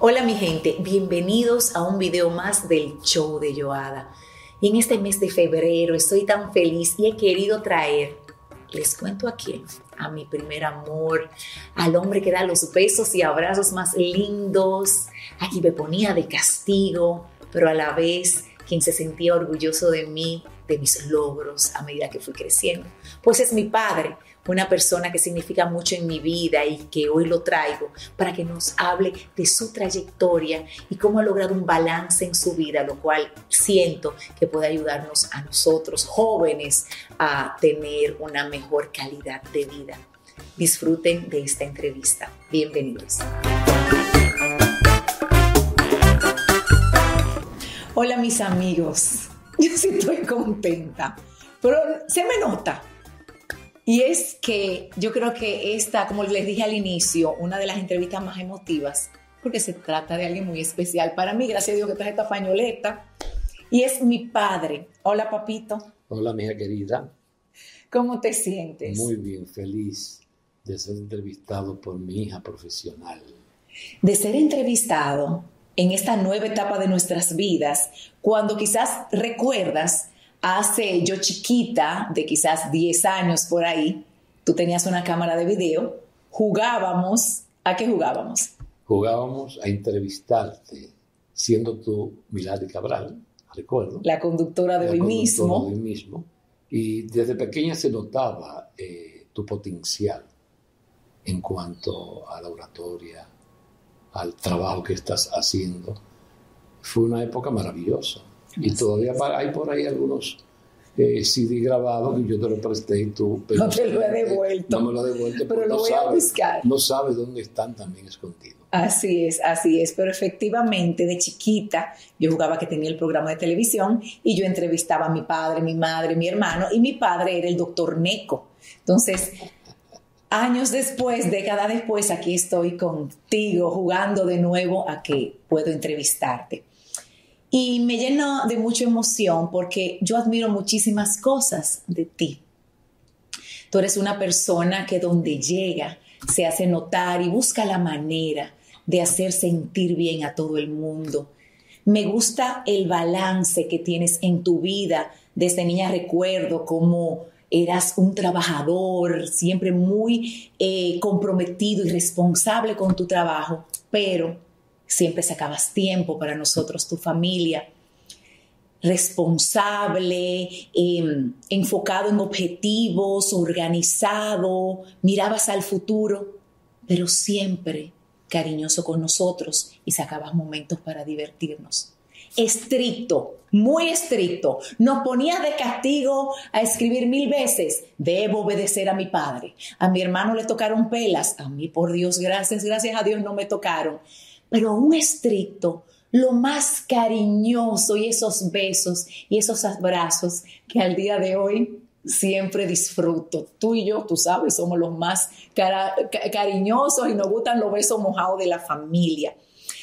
Hola mi gente, bienvenidos a un video más del show de Joada. Y en este mes de febrero estoy tan feliz y he querido traer, les cuento a quién, a mi primer amor, al hombre que da los besos y abrazos más lindos, a quien me ponía de castigo, pero a la vez quien se sentía orgulloso de mí, de mis logros a medida que fui creciendo. Pues es mi padre, una persona que significa mucho en mi vida y que hoy lo traigo para que nos hable de su trayectoria y cómo ha logrado un balance en su vida, lo cual siento que puede ayudarnos a nosotros jóvenes a tener una mejor calidad de vida. Disfruten de esta entrevista. Bienvenidos. Hola mis amigos, yo sí estoy contenta, pero se me nota y es que yo creo que esta, como les dije al inicio, una de las entrevistas más emotivas, porque se trata de alguien muy especial para mí, gracias a Dios que traje esta pañoleta, y es mi padre. Hola, papito. Hola, mi hija querida. ¿Cómo te sientes? Muy bien, feliz de ser entrevistado por mi hija profesional. De ser entrevistado en esta nueva etapa de nuestras vidas, cuando quizás recuerdas hace yo chiquita, de quizás 10 años por ahí, tú tenías una cámara de video, jugábamos, ¿a qué jugábamos? Jugábamos a entrevistarte, siendo tú Milady Cabral, recuerdo. La conductora de hoy mismo. De hoy mismo. Y desde pequeña se notaba eh, tu potencial en cuanto a la oratoria, al trabajo que estás haciendo. Fue una época maravillosa. Y todavía hay por ahí algunos eh, CD grabados que yo te lo presté y tú... no te lo he devuelto. No me lo he devuelto. Pero lo voy a buscar. No sabes dónde están también escondidos. Así es, así es. Pero efectivamente, de chiquita, yo jugaba que tenía el programa de televisión y yo entrevistaba a mi padre, mi madre, mi hermano, y mi padre era el doctor Neco. Entonces, años después, décadas después, aquí estoy contigo jugando de nuevo a que puedo entrevistarte. Y me llena de mucha emoción porque yo admiro muchísimas cosas de ti. Tú eres una persona que donde llega se hace notar y busca la manera de hacer sentir bien a todo el mundo. Me gusta el balance que tienes en tu vida. Desde niña recuerdo cómo eras un trabajador, siempre muy eh, comprometido y responsable con tu trabajo, pero siempre sacabas tiempo para nosotros, tu familia, responsable, em, enfocado en objetivos, organizado, mirabas al futuro, pero siempre cariñoso con nosotros y sacabas momentos para divertirnos. Estricto, muy estricto. Nos ponías de castigo a escribir mil veces, debo obedecer a mi padre. A mi hermano le tocaron pelas, a mí por Dios, gracias, gracias a Dios no me tocaron pero un estricto, lo más cariñoso y esos besos y esos abrazos que al día de hoy siempre disfruto. Tú y yo, tú sabes, somos los más cariñosos y nos gustan los besos mojados de la familia.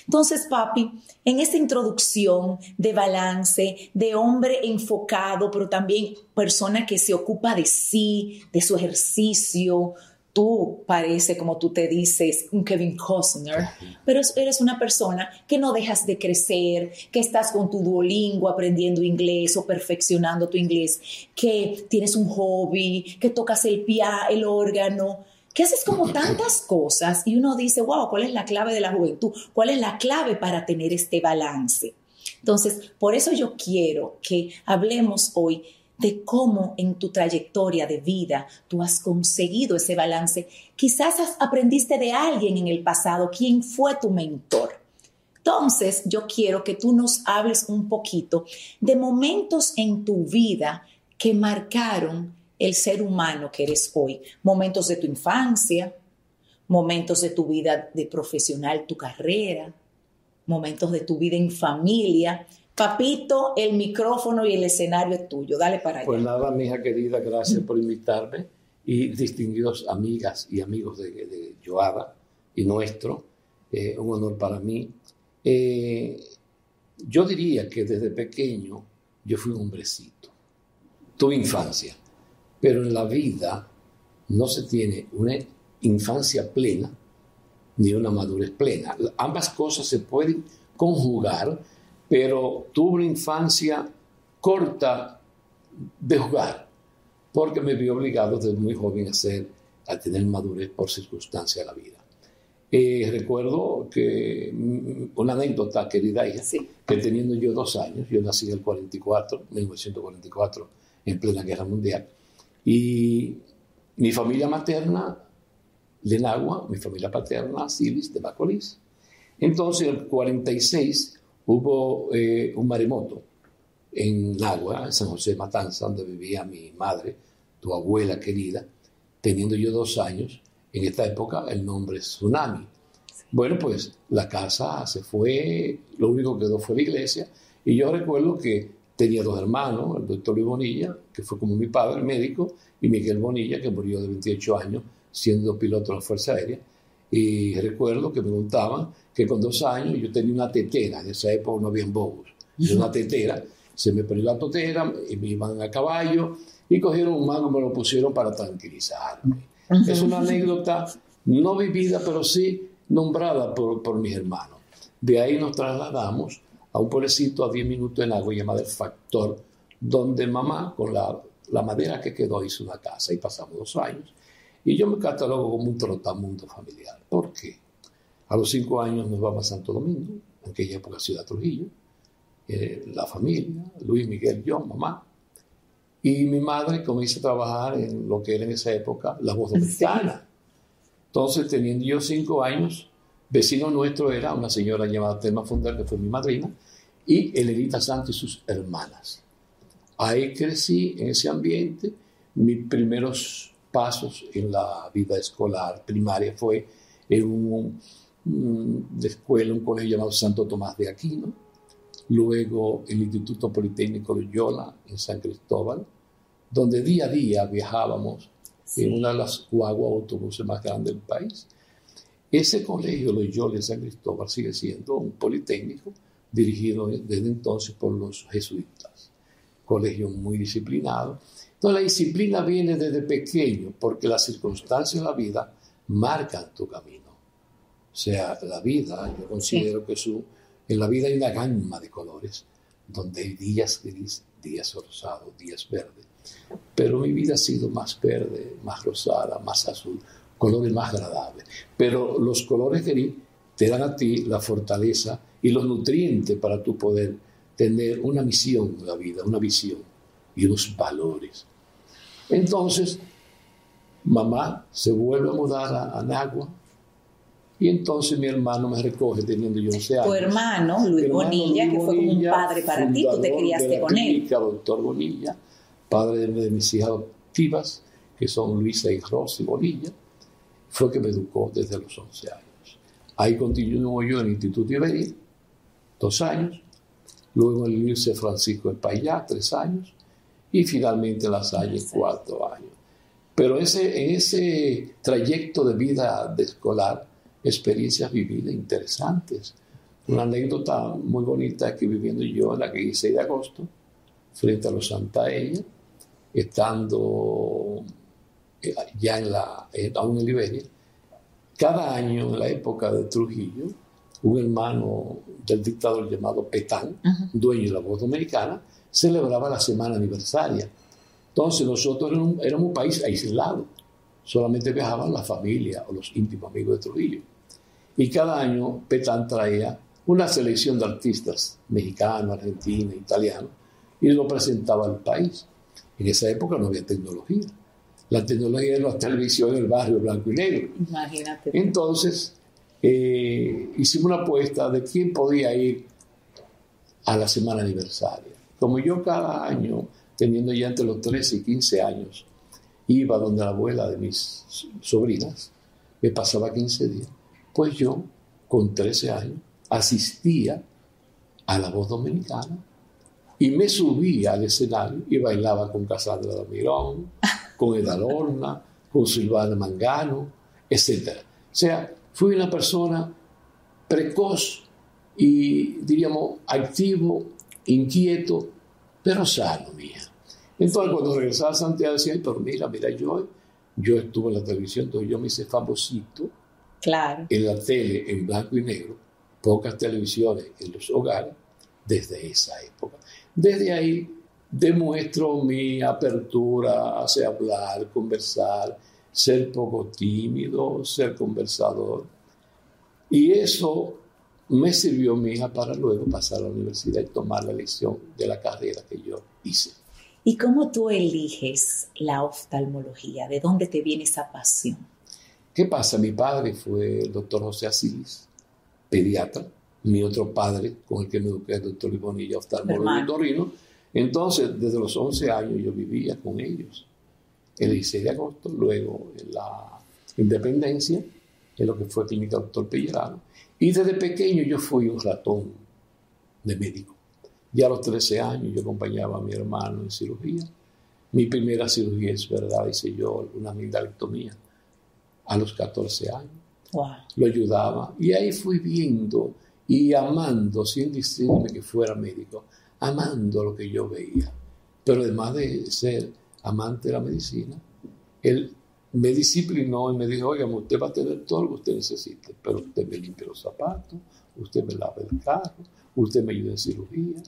Entonces, papi, en esta introducción de balance, de hombre enfocado, pero también persona que se ocupa de sí, de su ejercicio, tú parece, como tú te dices, un Kevin Costner, pero eres una persona que no dejas de crecer, que estás con tu Duolingo aprendiendo inglés o perfeccionando tu inglés, que tienes un hobby, que tocas el piano, el órgano, que haces como tantas cosas y uno dice, wow, ¿cuál es la clave de la juventud? ¿Cuál es la clave para tener este balance? Entonces, por eso yo quiero que hablemos hoy de cómo en tu trayectoria de vida tú has conseguido ese balance. Quizás aprendiste de alguien en el pasado, quién fue tu mentor. Entonces, yo quiero que tú nos hables un poquito de momentos en tu vida que marcaron el ser humano que eres hoy. Momentos de tu infancia, momentos de tu vida de profesional, tu carrera, momentos de tu vida en familia, Papito, el micrófono y el escenario es tuyo. Dale para allá. Pues nada, mi hija querida, gracias por invitarme. Y distinguidos amigas y amigos de, de Joada y nuestro, eh, un honor para mí. Eh, yo diría que desde pequeño yo fui un hombrecito. Tuve infancia, pero en la vida no se tiene una infancia plena ni una madurez plena. Ambas cosas se pueden conjugar, pero tuve una infancia corta de jugar, porque me vi obligado desde muy joven a, ser, a tener madurez por circunstancia de la vida. Eh, recuerdo que mm, una anécdota, querida hija, que teniendo yo dos años, yo nací en el 44, 1944, en plena guerra mundial, y mi familia materna de Nagua, mi familia paterna, Silis, de Bacolís. Entonces, en el 46 hubo eh, un maremoto en Nagua, en San José de Matanza, donde vivía mi madre, tu abuela querida, teniendo yo dos años. En esta época el nombre es Tsunami. Bueno, pues la casa se fue, lo único que quedó fue la iglesia. Y yo recuerdo que tenía dos hermanos, el doctor Luis Bonilla, que fue como mi padre, el médico, y Miguel Bonilla, que murió de 28 años siendo piloto de la Fuerza Aérea. Y recuerdo que me contaban que con dos años yo tenía una tetera, en esa época no había bobos, una tetera, se me perdió la tetera, y me iban a caballo y cogieron un mango y me lo pusieron para tranquilizarme. Es una anécdota no vivida, pero sí nombrada por, por mis hermanos. De ahí nos trasladamos a un pueblecito a 10 minutos en agua llamado El Factor, donde mamá, con la, la madera que quedó, hizo una casa y pasamos dos años. Y yo me catalogo como un trotamundo familiar. ¿Por qué? A los cinco años nos vamos a Santo Domingo, en aquella época Ciudad Trujillo, eh, la familia, Luis, Miguel, yo, mamá. Y mi madre comienza a trabajar en lo que era en esa época la voz dominicana. Entonces, teniendo yo cinco años, vecino nuestro era una señora llamada Telma Fundar, que fue mi madrina, y Elenita Santos y sus hermanas. Ahí crecí en ese ambiente. Mis primeros pasos en la vida escolar primaria fue en un, de escuela, un colegio llamado Santo Tomás de Aquino, luego el Instituto Politécnico Loyola en San Cristóbal, donde día a día viajábamos en una de las guaguas autobuses más grandes del país. Ese colegio Loyola en San Cristóbal sigue siendo un politécnico dirigido desde entonces por los jesuitas. Colegio muy disciplinado. Entonces la disciplina viene desde pequeño porque las circunstancias de la vida marcan tu camino. O sea, la vida, yo considero que su, en la vida hay una gama de colores, donde hay días gris, días rosados, días verdes. Pero mi vida ha sido más verde, más rosada, más azul, colores más agradables. Pero los colores gris te dan a ti la fortaleza y los nutrientes para tu poder tener una misión en la vida, una visión y unos valores. Entonces, mamá se vuelve a mudar a, Nagua y entonces mi hermano me recoge teniendo yo 11 años. Tu hermano, Luis Bonilla, que fue como un padre para ti, tú te criaste con él. doctor Bonilla, padre de, mis hijas adoptivas, que son Luisa y Rosy Bonilla, fue que me educó desde los 11 años. Ahí continuó yo en el Instituto Iberia, dos años, luego en el Liceo Francisco de Payá, tres años, y finalmente en La Salle, cuatro años. Pero ese, en ese trayecto de vida de escolar, experiencias vividas interesantes. Una anécdota muy bonita es que viviendo yo en la 16 de agosto, frente a los Santa Ella, estando eh, ya en la, aún en Liberia, cada año, en la época de Trujillo, un hermano del dictador llamado Petán, dueño de la voz dominicana, celebraba la semana aniversaria. Entonces nosotros éramos, un país aislado, solamente viajaban la familia o los íntimos amigos de Trujillo. Y cada año Petán traía una selección de artistas mexicanos, argentinos, italianos, y lo presentaba al país. En esa época no había tecnología la tecnología de la televisión en el barrio blanco y negro. Imagínate. Entonces, eh, hicimos una apuesta de quién podía ir a la semana aniversaria. Como yo cada año, teniendo ya entre los 13 y 15 años, iba donde la abuela de mis sobrinas, me pasaba 15 días, pues yo, con 13 años, asistía a la voz dominicana y me subía al escenario y bailaba con Casandra de Mirón, con Edalorna, con Silvana Mangano, etc. O sea, fui una persona precoz y, diríamos, activo, inquieto, pero sano, mía. Entonces, cuando regresaba a Santiago, decía, pero mira, mira, yo, yo estuve en la televisión, entonces yo me hice famosito Claro. En la tele en blanco y negro, pocas televisiones en los hogares, desde esa época. Desde ahí demuestro mi apertura hacia hablar, conversar, ser poco tímido, ser conversador. Y eso me sirvió, mi hija, para luego pasar a la universidad y tomar la lección de la carrera que yo hice. ¿Y cómo tú eliges la oftalmología? ¿De dónde te viene esa pasión? ¿Qué pasa? Mi padre fue el doctor José Asilis, pediatra. Mi otro padre, con el que me eduqué, el doctor Ibonilla, oftalmólogo y torrino. Entonces, desde los 11 años yo vivía con ellos. El 16 de agosto, luego en la independencia, en lo que fue clínica doctor Pellerano. Y desde pequeño yo fui un ratón de médico. Ya a los 13 años yo acompañaba a mi hermano en cirugía. Mi primera cirugía, es verdad, hice yo una amigdalectomía a los 14 años. Lo ayudaba. Y ahí fui viendo y amando, sin decirme que fuera médico, amando lo que yo veía. Pero además de ser amante de la medicina, él me disciplinó y me dijo, oiga, usted va a tener todo lo que usted necesite, pero usted me limpia los zapatos, usted me lava el carro, usted me ayuda en cirugía,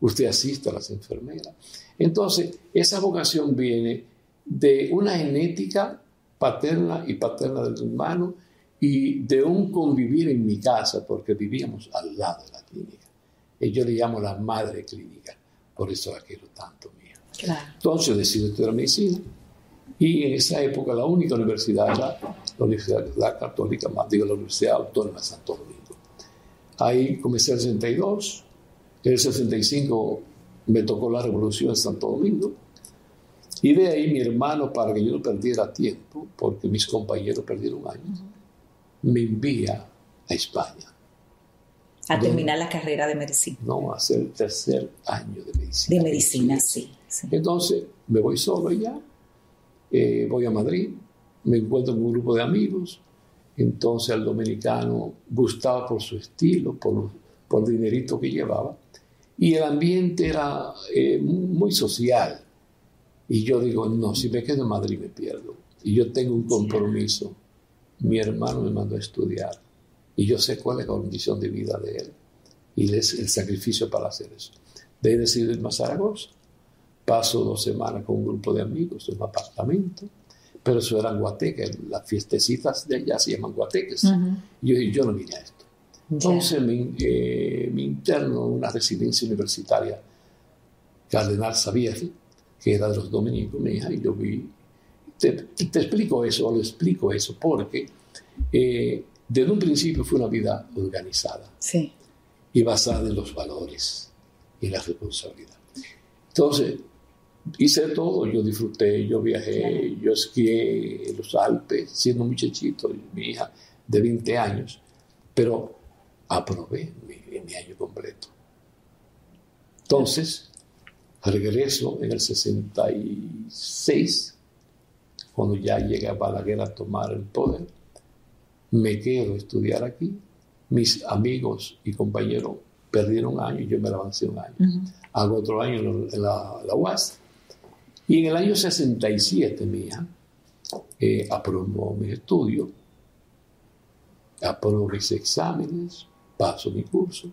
usted asiste a las enfermeras. Entonces, esa vocación viene de una genética paterna y paterna del hermano y de un convivir en mi casa, porque vivíamos al lado de la clínica. Y yo le llamo la madre clínica, por eso la quiero tanto mía. Entonces decido estudiar medicina y en esa época la única universidad era la Universidad Católica, más digo la Universidad Autónoma de Santo Domingo. Ahí comencé en el 62, en el 65 me tocó la revolución en Santo Domingo. Y de ahí mi hermano, para que yo no perdiera tiempo, porque mis compañeros perdieron años, me envía a España. A terminar la carrera de medicina. No, a hacer el tercer año de medicina. De medicina, sí, Entonces, me voy solo allá, eh, voy a Madrid, me encuentro con un grupo de amigos, entonces al dominicano gustaba por su estilo, por, por el dinerito que llevaba, y el ambiente era eh, muy social. Y yo digo, no, si me quedo en Madrid me pierdo. Y yo tengo un compromiso. Mi hermano me mandó a estudiar y yo sé cuál es la condición de vida de él y es el sacrificio para hacer eso. De ahí decido irme a Zaragoza Paso dos semanas con un grupo de amigos en un apartamento, pero eso eran guateques, las fiestecitas de allá se llaman guateques. Y yo dije, yo no vine a esto. Entonces eh, me, interno en una residencia universitaria, Cardenal Xavier, que era de los dominicos, mi hija, y yo vi. Te, explico eso, o lo explico eso, porque eh, desde un principio fue una vida organizada sí. y basada en los valores y la responsabilidad. Entonces, hice todo, yo disfruté, yo viajé, yo esquié en los Alpes, siendo muchachito, mi hija de 20 años, pero aprobé mi, mi año completo. Entonces, regreso en el 66, cuando ya llega Balaguer a tomar el poder, me quedo a estudiar aquí, mis amigos y compañeros perdieron un año y yo me avancé un año. Hago otro año en la, la UAS y en el año 67, mía, eh, aprobó mi estudio, aprobó mis exámenes, paso mi curso.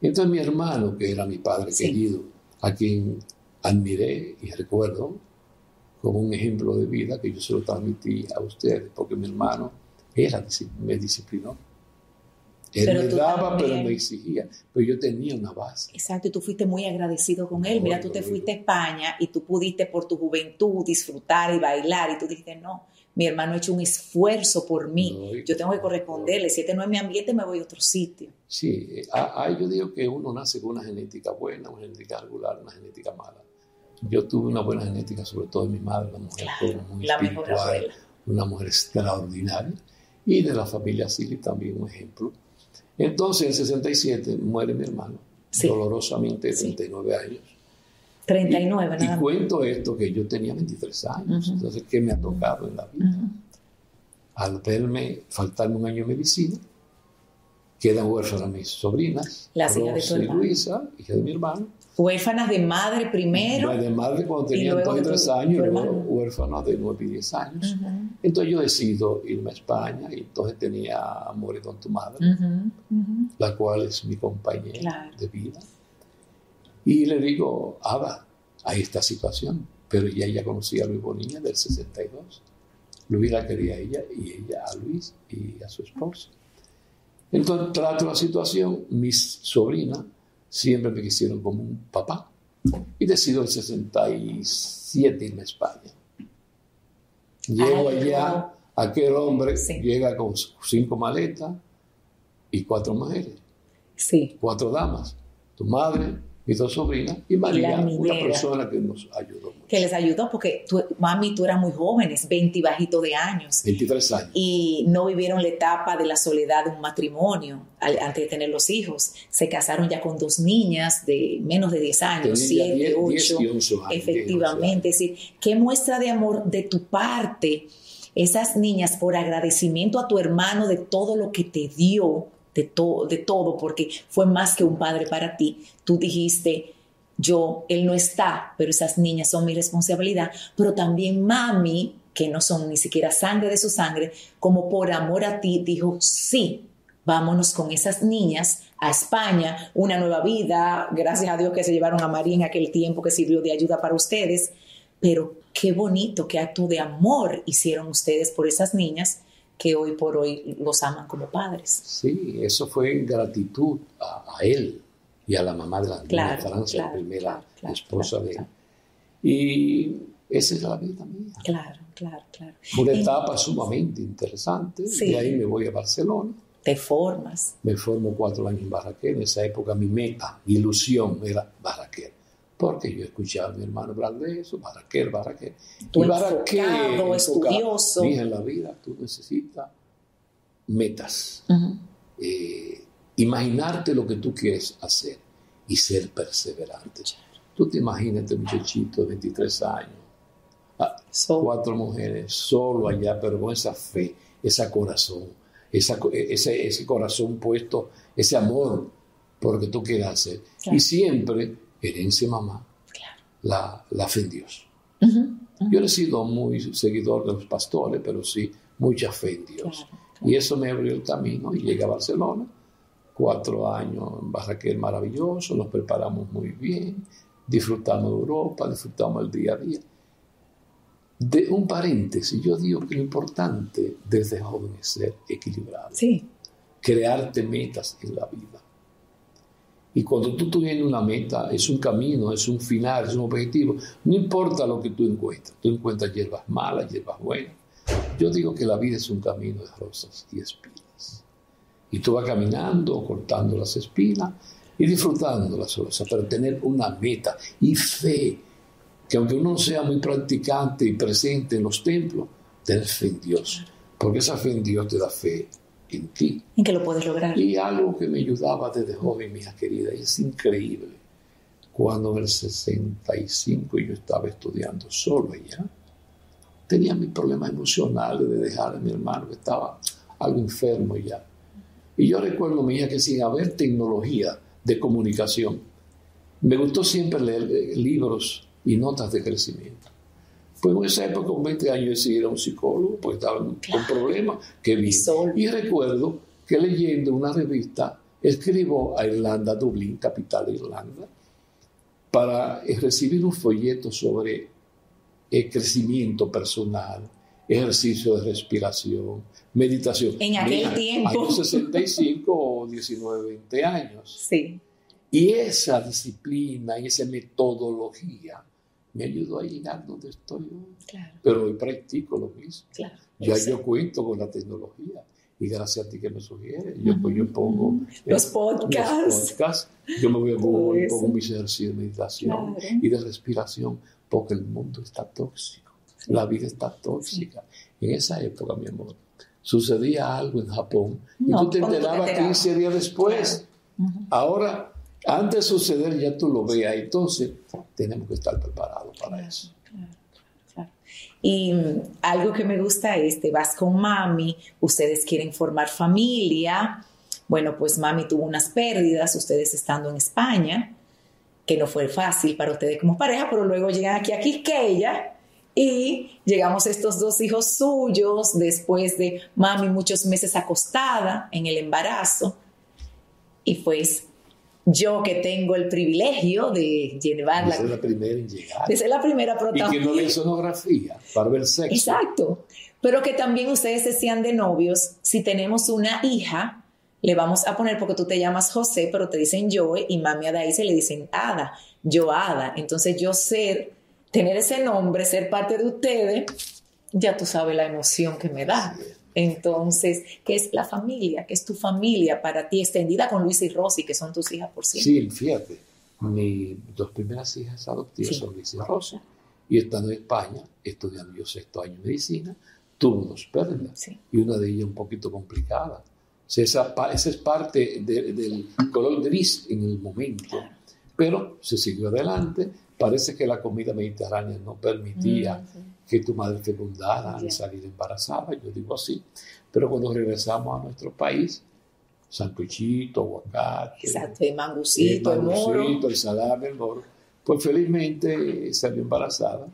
Entonces mi hermano, que era mi padre querido, a quien admiré y recuerdo como un ejemplo de vida que yo se lo transmití a ustedes, porque mi hermano era, me disciplinó. Él me daba, pero me exigía. Pero yo tenía una base. Exacto, y tú fuiste muy agradecido con él. Mira, tú te fuiste a España y tú pudiste por tu juventud disfrutar y bailar y tú dijiste, no, mi hermano ha hecho un esfuerzo por mí. yo tengo que corresponderle. Si este no es mi ambiente, me voy a otro sitio. Sí, ah, yo digo que uno nace con una genética buena, una genética regular, una genética mala. Yo tuve una buena genética, sobre todo de mi madre, una mujer muy la espiritual, una mujer extraordinaria. Y de la familia Silly también un ejemplo entonces, en 67 muere mi hermano, dolorosamente, 39 años. 39, y, y cuento esto que yo tenía 23 años, entonces, ¿qué me ha tocado en la vida? Al verme faltarme un año de medicina, Quedan huérfanas mis sobrinas, Las hijas de Rosa y. Luisa, hija de mi hermano. Huérfanas de madre primero. de madre cuando tenían luego 2 y de tu- 3 tu años, y luego hermano. huérfanos de 9 y 10 años. Ujú, Entonces yo decido irme a España y entonces tenía Amores con tu madre, ujú, ujú. la cual es mi compañera Claro. de vida. Y le digo, Ada, hay esta situación, pero ya ella conocía a Luis Bonilla del 62. Luis la quería a ella y ella a Luis y a su esposo. Entonces trato la situación, mis sobrinas siempre me quisieron como un papá y decido el 67 irme a España. Llego Ay, allá, aquel hombre Sí. llega con cinco maletas y cuatro mujeres Sí. cuatro damas, tu madre, mis dos sobrinas y María, una persona que nos ayudó mucho. Que les ayudó porque tu, mami, tú eras muy jóvenes, 20 y bajito de años. 23 años. y no vivieron la etapa de la soledad de un matrimonio al- antes de tener los hijos. Se casaron ya con dos niñas de menos de 10 años, Tenía 7, 10, 10 8. y 11 años. Efectivamente, es decir, qué muestra de amor de tu parte esas niñas por agradecimiento a tu hermano de todo lo que te dio, de, to- de todo, porque fue más que un padre para ti. Tú dijiste, yo, él no está, pero esas niñas son mi responsabilidad, pero también mami, que no son ni siquiera sangre de su sangre, como por amor a ti, dijo, sí, vámonos con esas niñas a España, una nueva vida, gracias a Dios que se llevaron a María en aquel tiempo que sirvió de ayuda para ustedes, pero qué bonito, qué acto de amor hicieron ustedes por esas niñas que hoy por hoy los aman como padres. Sí, eso fue en gratitud a, a él y a la mamá de la niña Claro, Francia, claro, la primera claro, esposa de él. Y esa es la vida mía. Claro, claro, claro. Una etapa sumamente interesante. Sí. De ahí me voy a Barcelona. Te formas. Me formo cuatro años en Barraquer. En esa época mi meta, mi ilusión era Barraquer. Porque yo escuchaba a mi hermano hablar de eso, Barraquer, Barraquer. Tú Y enfocado, enfocado. estudioso. Mija, en la vida tú necesitas metas. Eh, imaginarte lo que tú quieres hacer y ser perseverante. Tú te imaginas este muchachito de 23 años, So- cuatro mujeres, solo allá, pero con esa fe, ese corazón, esa ese, ese corazón puesto, ese amor por lo que tú quieras hacer. Claro. Y siempre, herencia mamá, Claro. la, la fe en Dios. Ujú, ujú. Yo no he sido muy seguidor de los pastores, pero sí mucha fe en Dios. Claro, Y eso me abrió el camino y llegué a Barcelona. Cuatro años en Barraquer maravilloso, nos preparamos muy bien, disfrutamos de Europa, disfrutamos el día a día. De un paréntesis, yo digo que lo importante desde joven es ser equilibrado, Sí, crearte metas en la vida. Y cuando tú tienes una meta, es un camino, es un final, es un objetivo. No importa lo que tú encuentres. Tú encuentras hierbas malas, hierbas buenas. Yo digo que la vida es un camino de rosas y espinas. Y tú vas caminando, cortando las espinas y disfrutando las rosas, pero tener una meta y fe, que aunque uno no sea muy practicante y presente en los templos, tener fe en Dios, porque esa fe en Dios te da fe en ti. en que lo puedes lograr. Y algo que me ayudaba desde joven, mi hija querida, y es increíble. Cuando en el 65 yo estaba estudiando solo allá, tenía mis problemas emocionales de dejar a mi hermano estaba algo enfermo ya. Y yo recuerdo, mi hija, que sin haber tecnología de comunicación, me gustó siempre leer eh, libros y notas de crecimiento. Pues en esa época, con 20 años, decidí ir a un psicólogo, porque estaba con problemas que vi. Y recuerdo que leyendo una revista, escribo a Irlanda, Dublín, capital de Irlanda, para recibir un folleto sobre el crecimiento personal, ejercicio de respiración, meditación. En aquel Mira, tiempo. Años 65 o 19, 20 años. Sí, Y esa disciplina y esa metodología me ayudó a llegar donde estoy hoy. claro, Pero hoy practico lo mismo. claro. Ya Exacto. yo cuento con la tecnología y gracias a ti que me sugieres, yo, pues, yo pongo Los eh, podcasts. los podcasts. yo me voy a Google, eso. pongo mis ejercicios de meditación Claro. y de respiración, porque el mundo está tóxico, Sí. la vida está tóxica. En esa época, mi amor, sucedía algo en Japón y No, tú te cuando tú te enterabas enterabas. 15 días después. Ahora, antes de suceder, ya tú lo veas, entonces tenemos que estar preparados para eso. claro, claro. Y mm, algo que me gusta es, te vas con mami, ustedes quieren formar familia, Bueno, pues mami tuvo unas pérdidas, ustedes estando en España, que no fue fácil para ustedes como pareja, pero luego llegan aquí a Quisqueya y llegamos estos dos hijos suyos después de mami muchos meses acostada en el embarazo. Y pues yo que tengo el privilegio de llevarla. De ser la primera en llegar. De ser la primera protagonista. Y que no había sonografía para ver sexo. Exacto. Pero que también ustedes decían de novios, si tenemos una hija, le vamos a poner, porque tú te llamas José, pero te dicen Joe, y mami a se le dicen Ada, yo Ada. Entonces yo ser, tener ese nombre, ser parte de ustedes, ya tú sabes la emoción que me da. Entonces, ¿qué es la familia? ¿Qué es tu familia para ti extendida con Luis y Rosy, que son tus hijas por siempre? Sí, fíjate, mis dos primeras hijas adoptivas son Luis y Rosy. Y estando en España, estudiando yo sexto año de medicina, tuvo dos pérdidas. Y una de ellas un poquito complicada. esa, esa, es parte del color gris en el momento. Pero se siguió adelante. Parece que la comida mediterránea no permitía mm, que tu madre fecundara al salir embarazada, yo digo así. Pero cuando regresamos a nuestro país, santuchito, aguacate, Exacto, el mangucito, el, moro. el salame, el moro, pues felizmente salió embarazada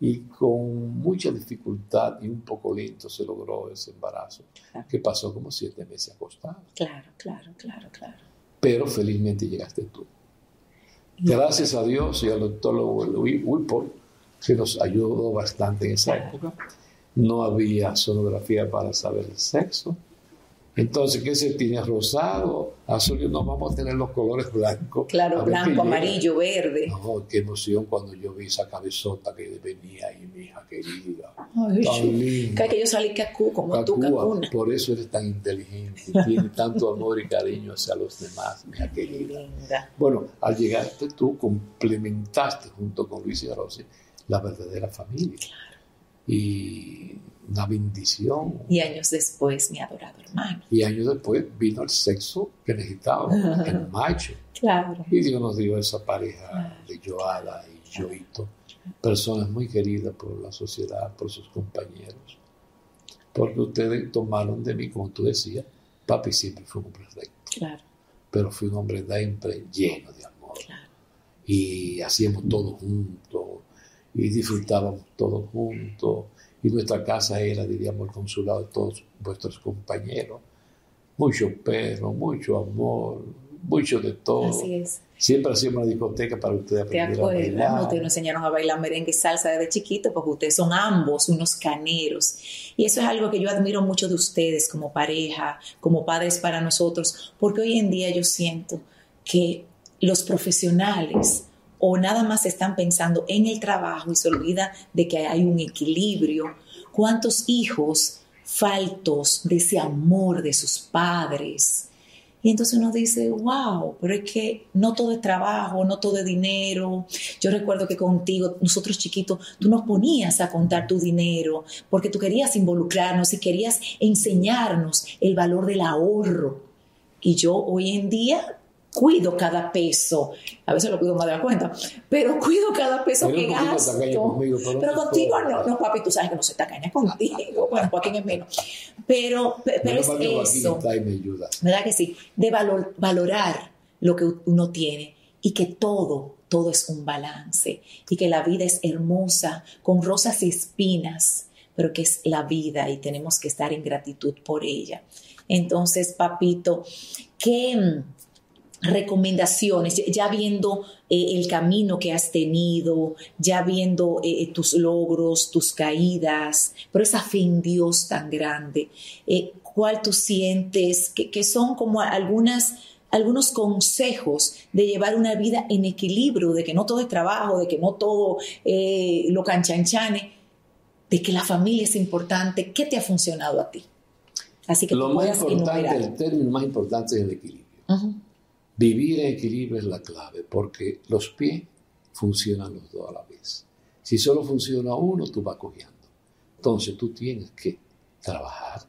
y con mucha dificultad y un poco lento se logró ese embarazo, que pasó como siete meses acostada. Claro, claro, claro, claro. Pero felizmente llegaste tú. Gracias a Dios y al doctor Whipple, que nos ayudó bastante en esa época. No había sonografía para saber el sexo. Entonces, ¿qué se tiene? Rosado, azul, no vamos a tener los colores blancos. Claro, blanco, amarillo, verde. No, qué emoción cuando yo vi esa cabezota que venía ahí, mi hija querida. Ay, tan linda. Que yo salí cacú, como tú, cacuna. Por eso eres tan inteligente, tiene tanto amor y cariño hacia los demás, mi hija querida. Linda. Bueno, al llegarte tú, complementaste junto con Luis y Rosy la verdadera familia. Y una bendición. Y años después, mi adorado hermano. Y años después vino el sexo que necesitábamos, el macho. Claro. Y Dios nos dio esa pareja de Joada y Joito, personas muy queridas por la sociedad, por sus compañeros. Porque ustedes tomaron de mí, como tú decías, papi siempre fue un hombre recto. Claro. Pero fui un hombre siempre lleno de amor. Claro. Y hacíamos todo juntos y disfrutábamos todos juntos. Y nuestra casa era, diríamos, el consulado de todos vuestros compañeros. Mucho perro, mucho amor, mucho de todo. Así es. Siempre hacíamos una discoteca para ustedes aprender a bailar. Ustedes nos enseñaron a bailar merengue y salsa desde chiquito porque ustedes son ambos unos caneros. Y eso es algo que yo admiro mucho de ustedes como pareja, como padres para nosotros, porque hoy en día yo siento que los profesionales o nada más están pensando en el trabajo y se olvida de que hay un equilibrio. ¿Cuántos hijos faltos de ese amor de sus padres? Y entonces uno dice, wow, pero es que no todo es trabajo, no todo es dinero. Yo recuerdo que contigo, nosotros chiquitos, tú nos ponías a contar tu dinero porque tú querías involucrarnos y querías enseñarnos el valor del ahorro. Y yo hoy en día cuido cada peso. A veces lo cuido más de la cuenta, pero cuido cada peso que gasto. pero, contigo no, no, papi, tú sabes que no se tacaña contigo. Bueno, Joaquín es menos. Pero, pero es eso. ¿Verdad que sí? De valorar lo que uno tiene y que todo, todo es un balance y que la vida es hermosa, con rosas y espinas, pero que es la vida y tenemos que estar en gratitud por ella. Entonces, papito, ¿qué recomendaciones, ya viendo eh, el camino que has tenido, ya viendo eh, eh, tus logros, tus caídas, pero esa fe en Dios tan grande, ¿cuál tú sientes que, son como algunas algunos consejos de llevar una vida en equilibrio, de que no todo es trabajo, de que no todo lo canchanchane, de que la familia es importante. ¿Qué te ha funcionado a ti? Así que lo más importante, el término más importante es el equilibrio. Vivir en equilibrio es la clave, porque los pies funcionan los dos a la vez. Si solo funciona uno, tú vas cogiendo. Entonces tú tienes que trabajar,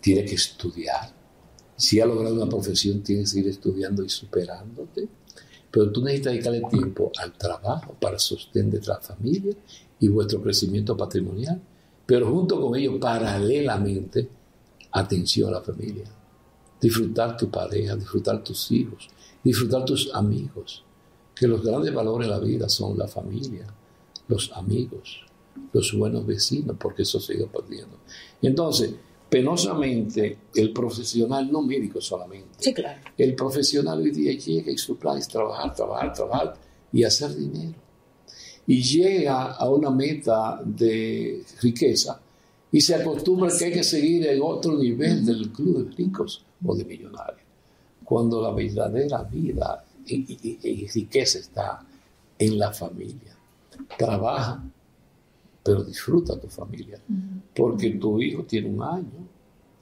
tienes que estudiar. Si has logrado una profesión, tienes que ir estudiando y superándote. Pero tú necesitas dedicarle tiempo al trabajo para sostener la familia y vuestro crecimiento patrimonial. Pero junto con ello, paralelamente, atención a la familia disfrutar tu pareja, disfrutar tus hijos, disfrutar tus amigos, que los grandes valores de la vida son la familia, los amigos, los buenos vecinos, porque eso se ha ido perdiendo. Entonces, penosamente, el profesional, no médico solamente, Sí, claro. el profesional hoy día llega y su plan es trabajar, trabajar, trabajar y hacer dinero. Y llega a una meta de riqueza y se acostumbra que hay que seguir en otro nivel del club de ricos o de millonarios. Cuando la verdadera vida y, y- y riqueza está en la familia. Trabaja, pero disfruta tu familia. Porque tu hijo tiene un año.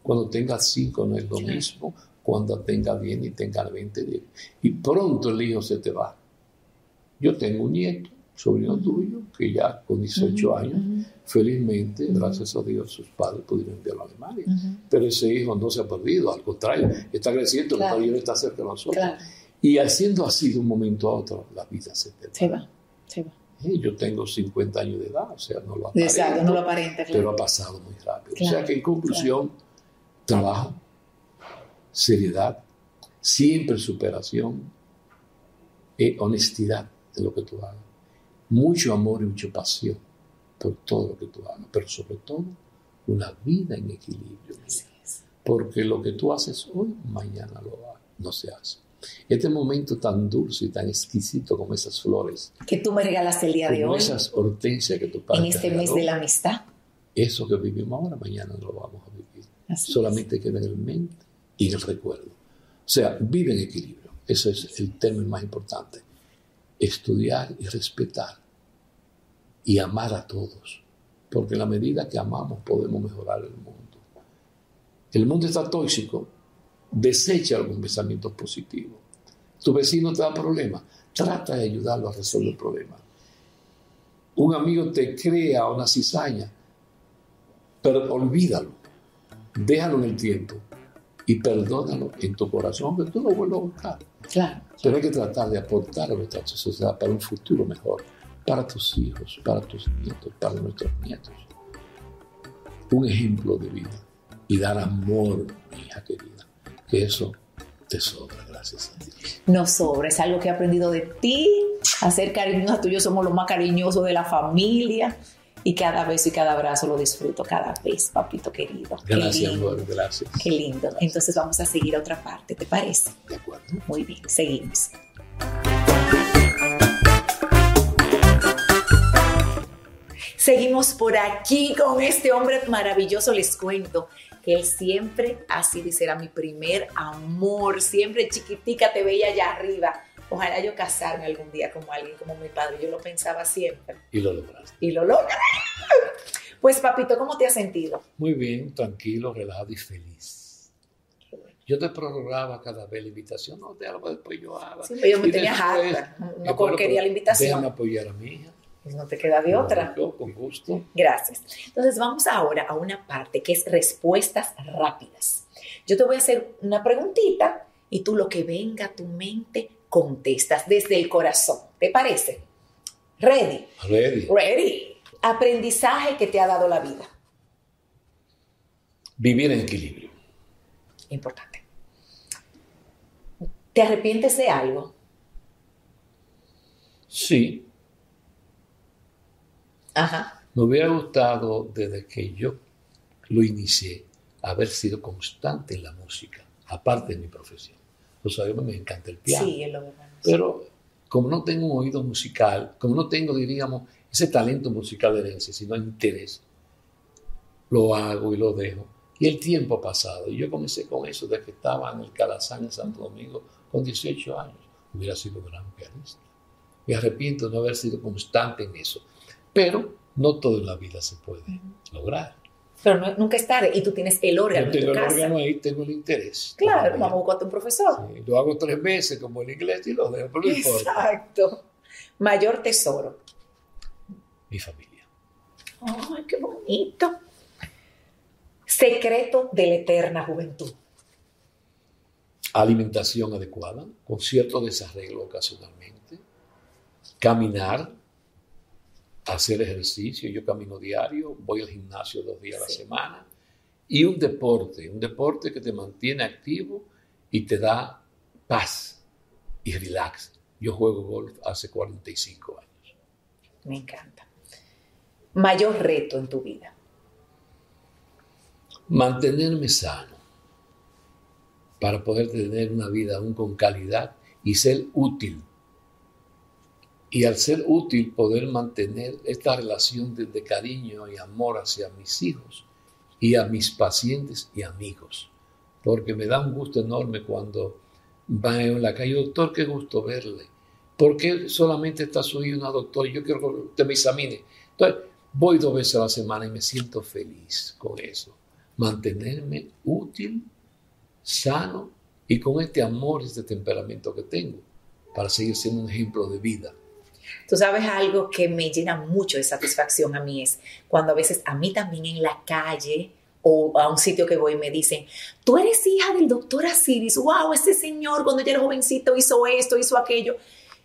Cuando tenga cinco no es lo mismo. Cuando tenga 10 y tenga 20 días. Y pronto el hijo se te va. Yo tengo un nieto, sobrino tuyo, que ya con 18 años, felizmente, gracias a Dios, sus padres pudieron enviarlo a Alemania. Pero ese hijo no se ha perdido, al contrario, está creciendo, Claro. no está cerca de nosotros. Claro. Y haciendo así de un momento a otro, la vida se te va. Se va, se va. Yo tengo 50 años de edad, o sea, no lo Exacto, no lo aparenta, claro. pero ha pasado muy rápido. o sea que en conclusión, trabajo, seriedad, siempre superación, y honestidad en lo que tú hagas. Mucho amor y mucha pasión por todo lo que tú hagas, pero sobre todo una vida en equilibrio. Es. Porque lo que tú haces hoy, mañana lo no se hace. Este momento tan dulce y tan exquisito como esas flores, Que tú me regalaste el día de hoy, esas hortensias que padre en te este mes de la amistad. eso que vivimos ahora, mañana no lo vamos a vivir. Así Solamente queda en el mente y en el recuerdo. O sea, vive en equilibrio. Ese es el término más importante. Estudiar y respetar y amar a todos. Porque en la medida que amamos podemos mejorar el mundo. El mundo está tóxico. Desecha algún pensamiento positivo. Tu vecino te da problemas. Trata de ayudarlo a resolver el problema. Un amigo te crea una cizaña pero olvídalo, déjalo en el tiempo y perdónalo en tu corazón, que tú lo vuelvas a buscar. Claro. Pero hay que tratar de aportar a nuestra sociedad para un futuro mejor, para tus hijos, para tus nietos, para nuestros nietos. Un ejemplo de vida y dar amor, mi hija querida, que eso te sobra, gracias a Dios. No sobra, es algo que he aprendido de ti. Hacer cariñosos tuyos somos los más cariñosos de la familia. Y cada beso y cada abrazo lo disfruto cada vez, papito querido. Gracias, amor, gracias. Qué lindo. Entonces vamos a seguir a otra parte, ¿te parece? De acuerdo. Muy bien, seguimos. Seguimos por aquí con este hombre maravilloso. Les cuento que él siempre ha sido y será mi primer amor. Siempre chiquitica te veía allá arriba. Ojalá yo casarme algún día como alguien como mi padre. Yo lo pensaba siempre. Y lo lograste. Y lo logré. Pues papito, ¿cómo te has sentido? Muy bien, tranquilo, relajado y feliz. Yo te prorrogaba cada vez la invitación. No, déjalo después yo haga. Sí, yo me Y tenía después, harta. No eh, bueno, quería pero la invitación. Déjame apoyar a mi hija. Pues no te queda de otra. Yo, con gusto. Gracias. Entonces vamos ahora a una parte que es respuestas rápidas. Yo te voy a hacer una preguntita y tú lo que venga a tu mente contestas desde el corazón. ¿Te parece? Ready. Ready. Ready. Aprendizaje que te ha dado la vida. Vivir en equilibrio. Importante. ¿Te arrepientes de algo? Sí, Ajá. me hubiera gustado desde que yo lo inicié haber sido constante en la música, aparte de mi profesión. Lo sabemos, me encanta el piano. Sí, es lo verdad. Pero como no tengo un oído musical, como no tengo, diríamos, ese talento musical de herencia, sino interés, lo hago y lo dejo. Y el tiempo ha pasado. Y yo comencé con eso desde que estaba en el Calazán en Santo Domingo con 18 años. Hubiera sido gran pianista. Me arrepiento de no haber sido constante en eso. Pero no todo en la vida se puede lograr. Pero no- nunca es tarde y tú tienes el órgano Yo tengo en tu el casa. órgano ahí, tengo el interés. Claro, vamos a buscarte un profesor. Sí, lo hago tres veces como en inglés y lo dejo, pero no importa. Exacto. Mayor tesoro. Mi familia. Ay, qué bonito. Secreto de la eterna juventud. alimentación adecuada, con cierto desarreglo ocasionalmente, caminar, hacer ejercicio, yo camino diario, voy al gimnasio dos días a la semana y un deporte, un deporte que te mantiene activo y te da paz y relax. Yo juego golf hace 45 años. Me encanta. Mayor reto en tu vida. Mantenerme sano para poder tener una vida aún con calidad y ser útil. Y al ser útil poder mantener esta relación de, cariño y amor hacia mis hijos y a mis pacientes y amigos. Porque me da un gusto enorme cuando va en la calle, doctor, qué gusto verle. ¿Por qué solamente está su una doctor? Yo quiero que usted me examine. Entonces, voy dos veces a la semana y me siento feliz con eso. Mantenerme útil, sano y con este amor y este temperamento que tengo para seguir siendo un ejemplo de vida. Tú sabes algo que me llena mucho de satisfacción a mí es cuando a veces a mí también en la calle o a un sitio que voy me dicen, tú eres hija del doctor Asiris, wow, ese señor cuando yo era jovencito hizo esto, hizo aquello.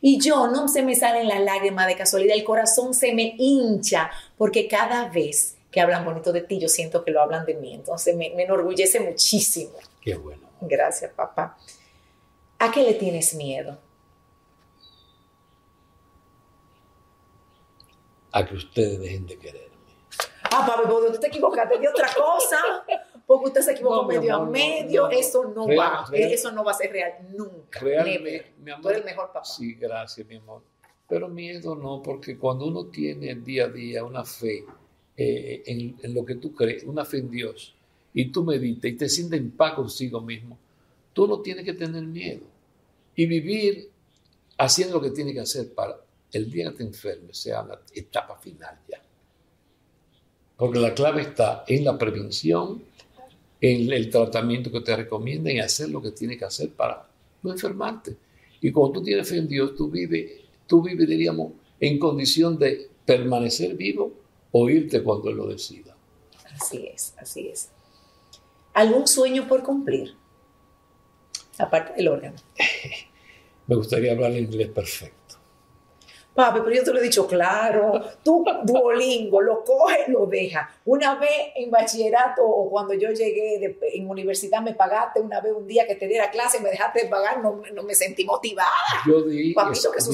Y yo no se me salen las lágrimas de casualidad, el corazón se me hincha porque cada vez que hablan bonito de ti, yo siento que lo hablan de mí. Entonces me, me enorgullece muchísimo. Qué bueno. Gracias, papá. ¿A qué le tienes miedo? A que ustedes dejen de quererme. Ah, papi, porque tú te equivocaste de otra cosa. Porque usted se equivocó medio a medio. eso no va. eso no va a ser real nunca. Realmente, mi amor. Tú eres el mejor papá. Sí, gracias, mi amor. Pero miedo no, porque cuando uno tiene día a día una fe eh, en, en, lo que tú crees, una fe en Dios, y tú meditas y te sientes en paz consigo mismo, tú no tienes que tener miedo. Y vivir haciendo lo que tienes que hacer para el día que te enfermes sea la etapa final ya. Porque la clave está en la prevención, en el tratamiento que te recomiendan y hacer lo que tienes que hacer para no enfermarte. Y cuando tú tienes fe en Dios, tú vives, tú vives, diríamos, en condición de permanecer vivo o irte cuando Él lo decida. Así es, así es. ¿Algún sueño por cumplir? Aparte del órgano. Me gustaría hablar inglés perfecto. Papi, pero yo te lo he dicho claro. Tú, Duolingo, lo coges, lo dejas. Una vez en bachillerato o cuando yo llegué en universidad me pagaste una vez un día que te diera clase, me dejaste pagar, no, no me sentí motivada. Yo di,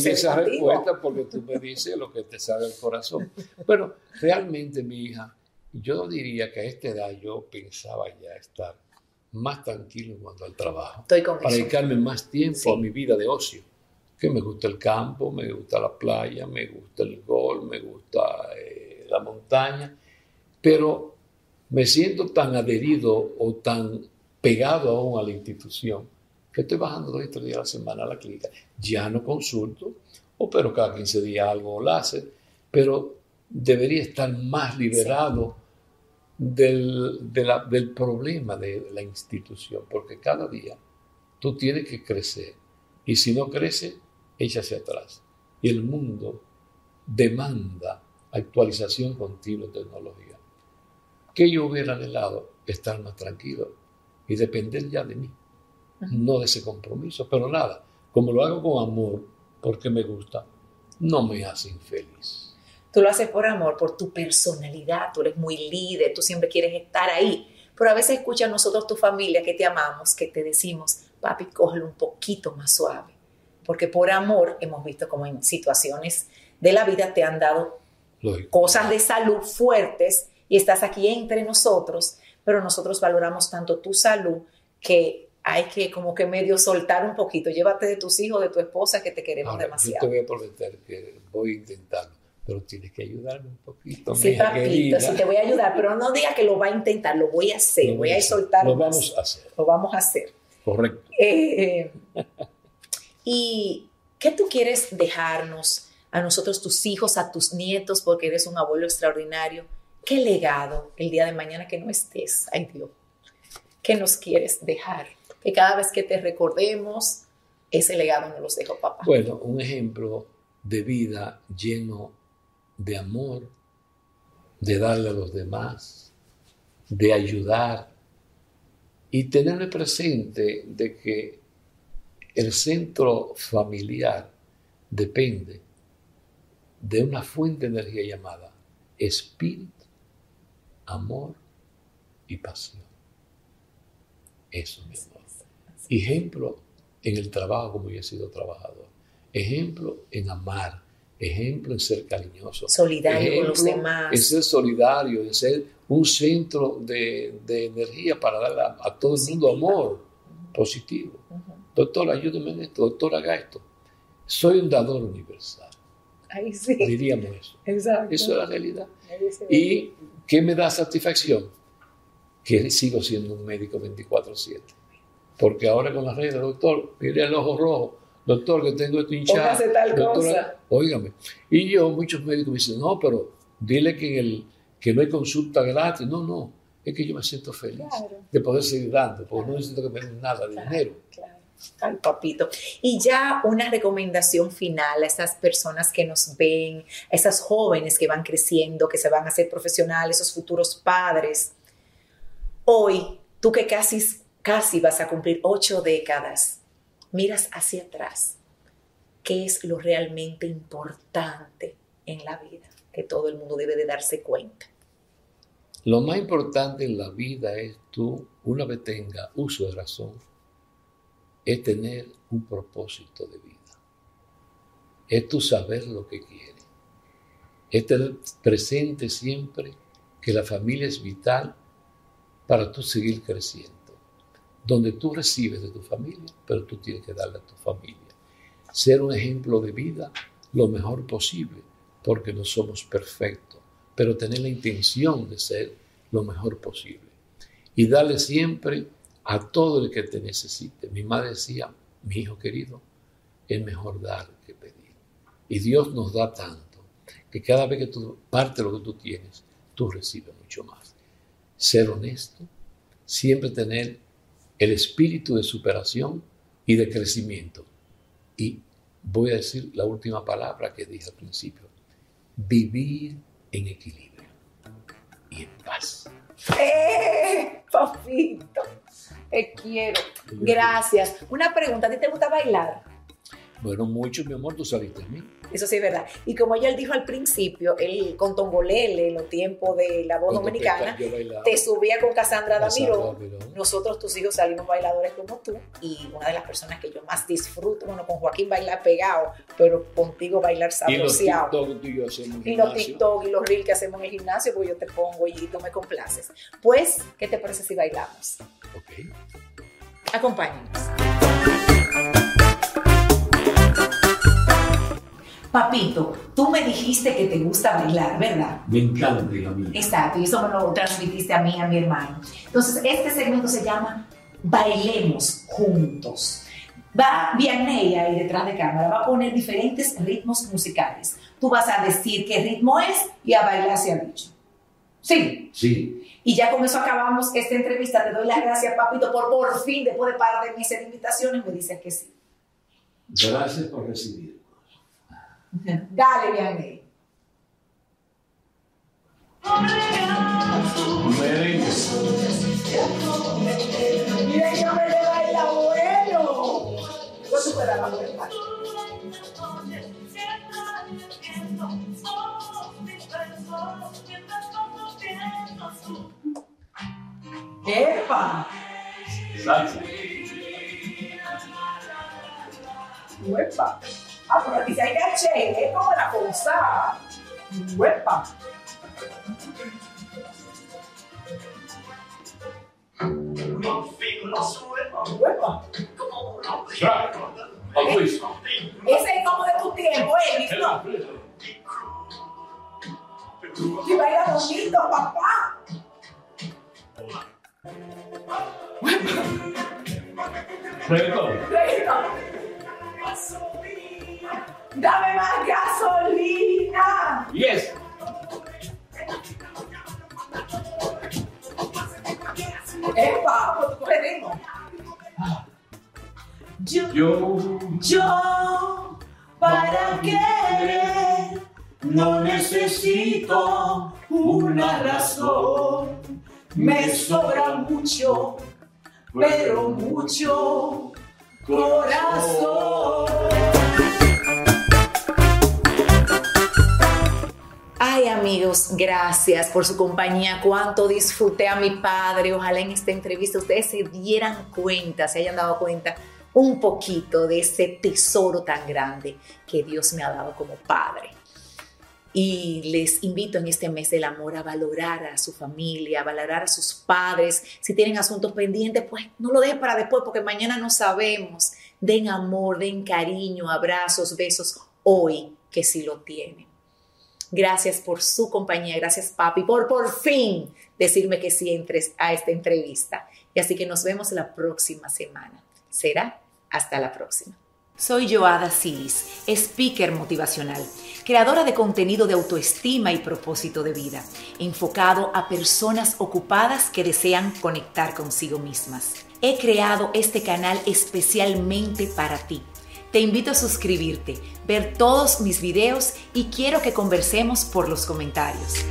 esa respuesta porque tú me dices lo que te sabe el corazón. Pero realmente, mi hija, yo diría que a esta edad yo pensaba ya estar más tranquilo en cuanto al trabajo. Estoy con para dedicarme más tiempo a mi vida de ocio. Que me gusta el campo, me gusta la playa, me gusta el gol, me gusta eh, la montaña. Pero me siento tan adherido o tan pegado aún a la institución que estoy bajando dos o tres días a la semana a la clínica. Ya no consulto, o pero cada 15 días algo láser, pero debería estar más liberado del, del problema de la institución, porque cada día tú tienes que crecer y si no crece, echa hacia atrás. Y el mundo demanda actualización continua de tecnología. Que yo hubiera anhelado estar más tranquilo y depender ya de mí, no de ese compromiso, pero nada, como lo hago con amor, porque me gusta, no me hace infeliz. Tú lo haces por amor, por tu personalidad, tú eres muy líder, tú siempre quieres estar ahí. Pero a veces escucha a nosotros, tu familia, que te amamos, que te decimos, papi, cógelo un poquito más suave. Porque por amor hemos visto como en situaciones de la vida te han dado cosas de salud fuertes y estás aquí entre nosotros, pero nosotros valoramos tanto tu salud que hay que como que medio soltar un poquito. Llévate de tus hijos, de tu esposa, que te queremos demasiado. Yo te voy a prometer que voy a intentarlo pero tienes que ayudarme un poquito. Sí, papito, sí te voy a ayudar, pero no diga que lo va a intentar, lo voy a hacer, voy, a soltar. Lo vamos a hacer. Lo vamos a hacer. Correcto. Eh, ¿Y qué tú quieres dejarnos a nosotros, tus hijos, a tus nietos, porque eres un abuelo extraordinario? ¿Qué legado el día de mañana que no estés? Ay Dios, ¿qué nos quieres dejar? Que cada vez que te recordemos, ese legado nos los dejo papá. Bueno, un ejemplo de vida lleno de amor, de darle a los demás, de ayudar y tenerme presente de que el centro familiar depende de una fuente de energía llamada espíritu, amor y pasión. eso, mi amor. Ejemplo en el trabajo como yo he sido trabajador. Ejemplo en amar. Ejemplo en ser cariñoso. Solidario con los demás. En ser solidario, en ser un centro de, energía para dar a, todo el mundo amor positivo. Doctor, ayúdeme en esto. Doctor, haga esto. Soy un dador universal. Ahí sí. Diríamos eso. Exacto. Eso es la realidad. ¿Y qué me da satisfacción? Que sigo siendo un médico 24-7. Porque ahora con las reglas, doctor, mire el ojo rojo, doctor, que tengo esto hinchado. Tal cosa. Óigame. Y yo, muchos médicos me dicen, no, pero dile que, el, que no hay consulta gratis. No, no, es que yo me siento feliz de poder seguir dando, porque no necesito que me den nada de dinero. Al papito. Y ya una recomendación final a esas personas que nos ven, a esas jóvenes que van creciendo, que se van a hacer profesionales, esos futuros padres. Hoy, tú que casi, casi vas a cumplir ocho décadas, miras hacia atrás. ¿Qué es lo realmente importante en la vida que todo el mundo debe de darse cuenta? Lo más importante en la vida es tú, una vez tenga uso de razón, es tener un propósito de vida. Es tu saber lo que quieres. Es tener presente siempre que la familia es vital para tú seguir creciendo. Donde tú recibes de tu familia, pero tú tienes que darle a tu familia. Ser un ejemplo de vida lo mejor posible, porque no somos perfectos, pero tener la intención de ser lo mejor posible. Y darle siempre a todo el que te necesite. Mi madre decía, mi hijo querido, es mejor dar que pedir. Y Dios nos da tanto que cada vez que tú parte lo que tú tienes, tú recibes mucho más. Ser honesto, siempre tener el espíritu de superación y de crecimiento. Y voy a decir la última palabra que dije al principio. Vivir en equilibrio y en paz. ¡Eh, papito! Te quiero. Gracias. Una pregunta, ¿a ti te gusta bailar? Bueno, mucho, mi amor, tú saliste de mí. Eso sí es verdad. Y como ella dijo al principio, él con Tongolele, en los tiempos de la voz dominicana, te subía con Cassandra Damiro. Nosotros, tus hijos, salimos bailadores como tú. Y una de las personas que yo más disfruto, bueno, con Joaquín bailar pegado, pero contigo bailar sabroseado. Y los TikTok y, los TikTok y los reels que hacemos en el gimnasio, pues yo te pongo y tú me complaces. Pues, ¿qué te parece si bailamos? Ok. Acompáñanos. Papito, tú me dijiste que te gusta bailar, ¿verdad? Me encanta, la mía. Exacto, y eso me lo transmitiste a mí, a mi hermano. Entonces, este segmento se llama Bailemos Juntos. Va Vianney ahí detrás de cámara, va a poner diferentes ritmos musicales. Tú vas a decir qué ritmo es y a bailar hacia el bicho. ¿Sí? Sí. Y ya con eso acabamos esta entrevista. Te doy las gracias, papito, por por fin, después de par de de invitaciones, me dices que sí. Gracias por recibir. Dale, Vianney. Miren que me le baila bueno. ¿Cuál tú puedes hablar, ¡Epa! Salsa. ¡Epa! Ah, aquí hay caché, es como la cosa. ¡Epa! ¡Epa! Ese es como de tu tiempo, Elvis, ¿no? Y baila bonito, papá. Reggaetón. Dame más gasolina. Yes. Epa. Yo, Yo, yo, para querer, no necesito una razón. me sobra mucho, pero mucho corazón. Ay, amigo. amigos, gracias por su compañía. Cuánto disfruté a mi padre. Ojalá en esta entrevista ustedes se dieran cuenta, se hayan dado cuenta un poquito de ese tesoro tan grande que Dios me ha dado como padre. Y les invito en este mes del amor a valorar a su familia, a valorar a sus padres. Si tienen asuntos pendientes, pues no lo dejen para después porque mañana no sabemos. Den amor, den cariño, abrazos, besos hoy que sí lo tienen. Gracias por su compañía, gracias papi por por fin decirme que sí entres a esta entrevista. Y así que nos vemos la próxima semana. Será hasta la próxima. Soy Joada Silis, speaker motivacional, creadora de contenido de autoestima y propósito de vida, enfocado a personas ocupadas que desean conectar consigo mismas. He creado este canal especialmente para ti. Te invito a suscribirte, ver todos mis videos y quiero que conversemos por los comentarios.